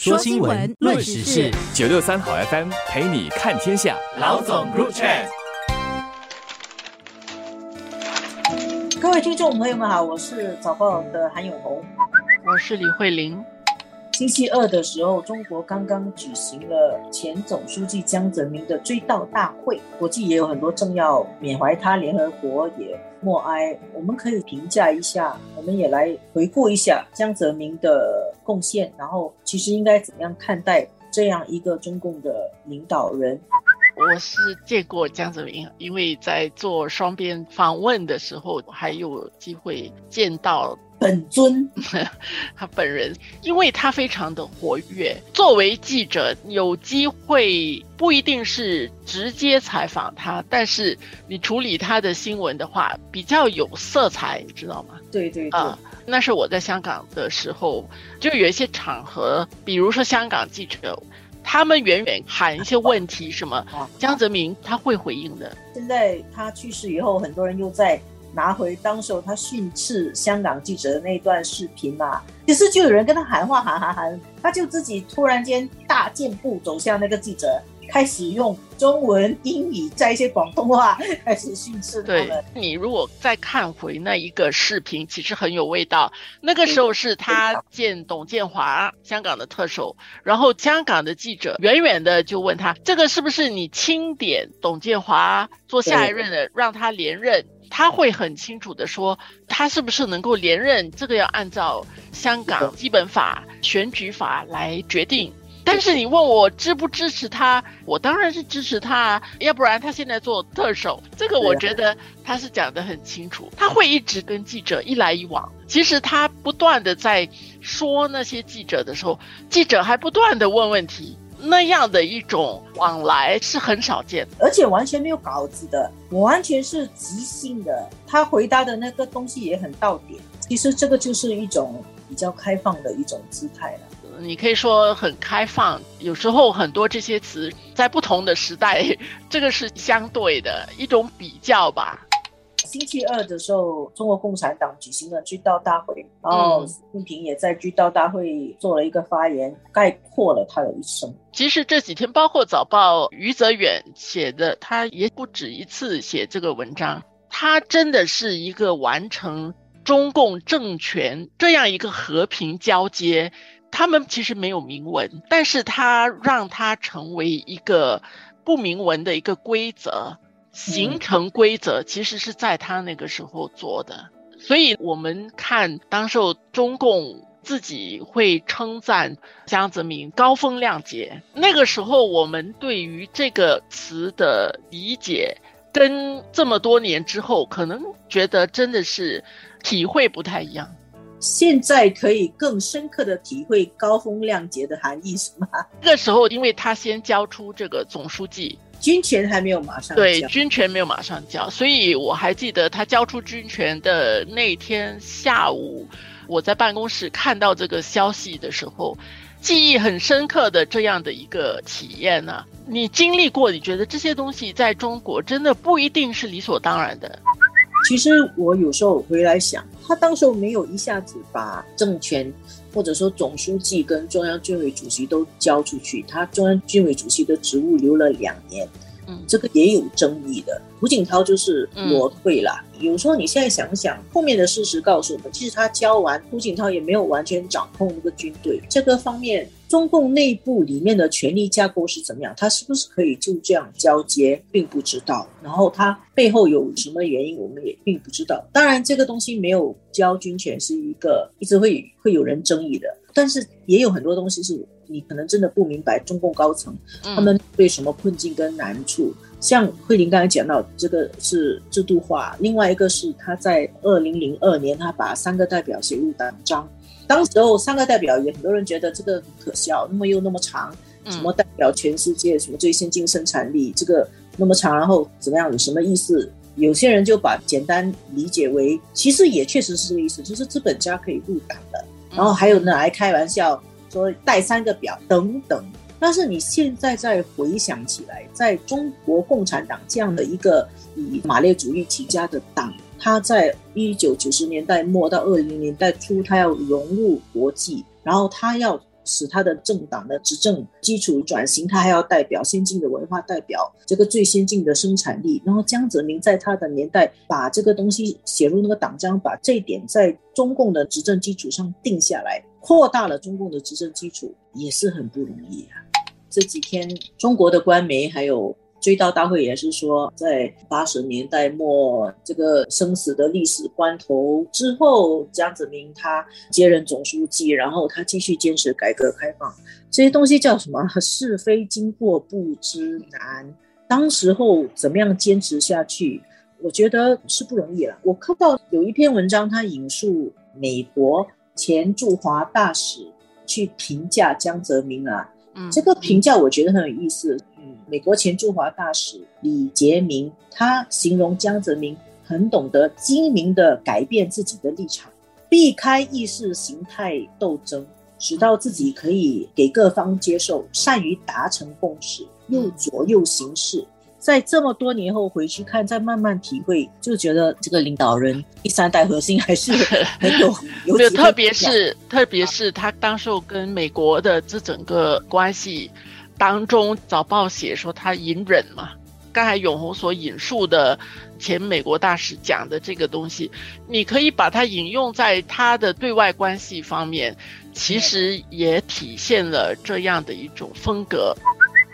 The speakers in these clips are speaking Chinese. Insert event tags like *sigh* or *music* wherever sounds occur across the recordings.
说新闻，论时事，九六三好 FM 陪你看天下。老总入场。各位听众朋友们好，我是早报的韩永红，我是李慧玲。星期二的时候，中国刚刚举行了前总书记江泽民的追悼大会，国际也有很多政要缅怀他，联合国也默哀。我们可以评价一下，我们也来回顾一下江泽民的贡献，然后其实应该怎样看待这样一个中共的领导人。我是见过江泽民，因为在做双边访问的时候，还有机会见到。本尊，*laughs* 他本人，因为他非常的活跃。作为记者，有机会不一定是直接采访他，但是你处理他的新闻的话，比较有色彩，你知道吗？对对对，那是我在香港的时候，就有一些场合，比如说香港记者，他们远远喊一些问题，什么江泽民他会回应的。现在他去世以后，很多人又在。拿回当时候他训斥香港记者的那段视频嘛，其实就有人跟他喊话，喊喊喊，他就自己突然间大箭步走向那个记者，开始用中文、英语在一些广东话开始训斥他们。你如果再看回那一个视频，其实很有味道。那个时候是他见董建华，香港的特首，然后香港的记者远远的就问他：“这个是不是你钦点董建华做下一任的，让他连任？”他会很清楚的说，他是不是能够连任，这个要按照香港基本法、选举法来决定。但是你问我支不支持他，我当然是支持他，啊要不然他现在做特首，这个我觉得他是讲得很清楚。他会一直跟记者一来一往，其实他不断的在说那些记者的时候，记者还不断的问问题。那样的一种往来是很少见，而且完全没有稿子的，我完全是即兴的。他回答的那个东西也很到点。其实这个就是一种比较开放的一种姿态了。你可以说很开放，有时候很多这些词在不同的时代，这个是相对的一种比较吧。星期二的时候，中国共产党举行了追悼大会，然后习近平也在追悼大会做了一个发言，概括了他的一生。其实这几天，包括早报余则远写的，他也不止一次写这个文章。他真的是一个完成中共政权这样一个和平交接。他们其实没有明文，但是他让他成为一个不明文的一个规则。形成规则其实是在他那个时候做的，所以我们看当时候中共自己会称赞江泽民高风亮节，那个时候我们对于这个词的理解，跟这么多年之后可能觉得真的是体会不太一样。现在可以更深刻的体会高风亮节的含义是吗？那个时候因为他先交出这个总书记。军权还没有马上对军权没有马上交，所以我还记得他交出军权的那天下午，我在办公室看到这个消息的时候，记忆很深刻的这样的一个体验呢。你经历过，你觉得这些东西在中国真的不一定是理所当然的。其实我有时候回来想，他当时候没有一下子把政权。或者说总书记跟中央军委主席都交出去，他中央军委主席的职务留了两年，嗯，这个也有争议的。胡锦涛就是裸退了。有时候你现在想想，后面的事实告诉我们，其实他交完，胡锦涛也没有完全掌控那个军队。这个方面，中共内部里面的权力架构是怎么样？他是不是可以就这样交接，并不知道。然后他背后有什么原因，我们也并不知道。当然，这个东西没有交军权是一个一直会会有人争议的。但是也有很多东西是你可能真的不明白，中共高层他们对什么困境跟难处。像慧玲刚才讲到，这个是制度化；另外一个是他在二零零二年，他把三个代表写入党章。当时候三个代表也很多人觉得这个很可笑，那么又那么长，什么代表全世界什么最先进生产力，这个那么长，然后怎么样？有什么意思？有些人就把简单理解为，其实也确实是这个意思，就是资本家可以入党的。然后还有呢，还开玩笑说带三个表等等。但是你现在再回想起来，在中国共产党这样的一个以马列主义起家的党，它在一九九十年代末到二零年代初，它要融入国际，然后它要使他的政党的执政基础转型，他还要代表先进的文化，代表这个最先进的生产力。然后江泽民在他的年代把这个东西写入那个党章，把这一点在中共的执政基础上定下来，扩大了中共的执政基础，也是很不容易啊。这几天中国的官媒还有。追悼大会也是说，在八十年代末这个生死的历史关头之后，江泽民他接任总书记，然后他继续坚持改革开放，这些东西叫什么？是非经过不知难。当时候怎么样坚持下去？我觉得是不容易了。我看到有一篇文章，他引述美国前驻华大使去评价江泽民啊，这个评价我觉得很有意思。嗯美国前驻华大使李杰明，他形容江泽民很懂得精明的改变自己的立场，避开意识形态斗争，直到自己可以给各方接受，善于达成共识，又左右形势。在这么多年后回去看，再慢慢体会，就觉得这个领导人第三代核心还是很有 *laughs* 有。特别是特别是他当时候跟美国的这整个关系。当中早报写说他隐忍嘛，刚才永红所引述的前美国大使讲的这个东西，你可以把它引用在他的对外关系方面，其实也体现了这样的一种风格。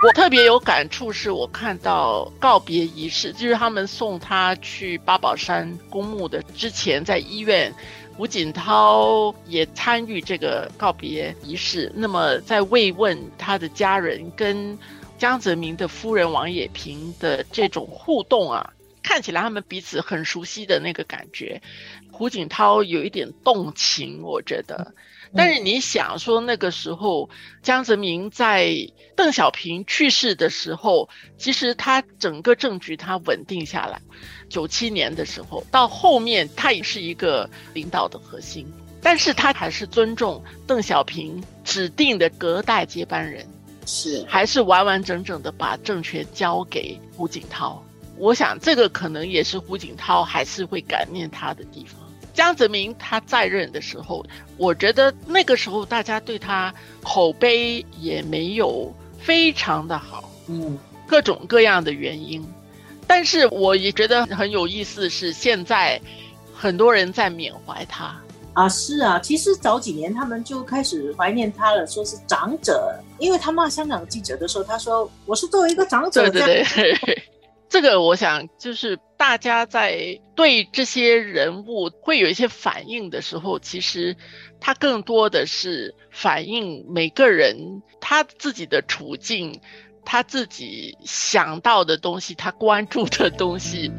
我特别有感触，是我看到告别仪式，就是他们送他去八宝山公墓的之前，在医院。吴锦涛也参与这个告别仪式，那么在慰问他的家人跟江泽民的夫人王野平的这种互动啊，看起来他们彼此很熟悉的那个感觉。胡锦涛有一点动情，我觉得。但是你想说那个时候，江泽民在邓小平去世的时候，其实他整个政局他稳定下来。九七年的时候，到后面他也是一个领导的核心，但是他还是尊重邓小平指定的隔代接班人，是还是完完整整的把政权交给胡锦涛。我想这个可能也是胡锦涛还是会感念他的地方。江泽民他在任的时候，我觉得那个时候大家对他口碑也没有非常的好，嗯，各种各样的原因。但是我也觉得很有意思，是现在很多人在缅怀他啊，是啊，其实早几年他们就开始怀念他了，说是长者，因为他骂香港记者的时候，他说我是作为一个长者，对对对。*laughs* 这个我想就是大家在对这些人物会有一些反应的时候，其实他更多的是反映每个人他自己的处境，他自己想到的东西，他关注的东西。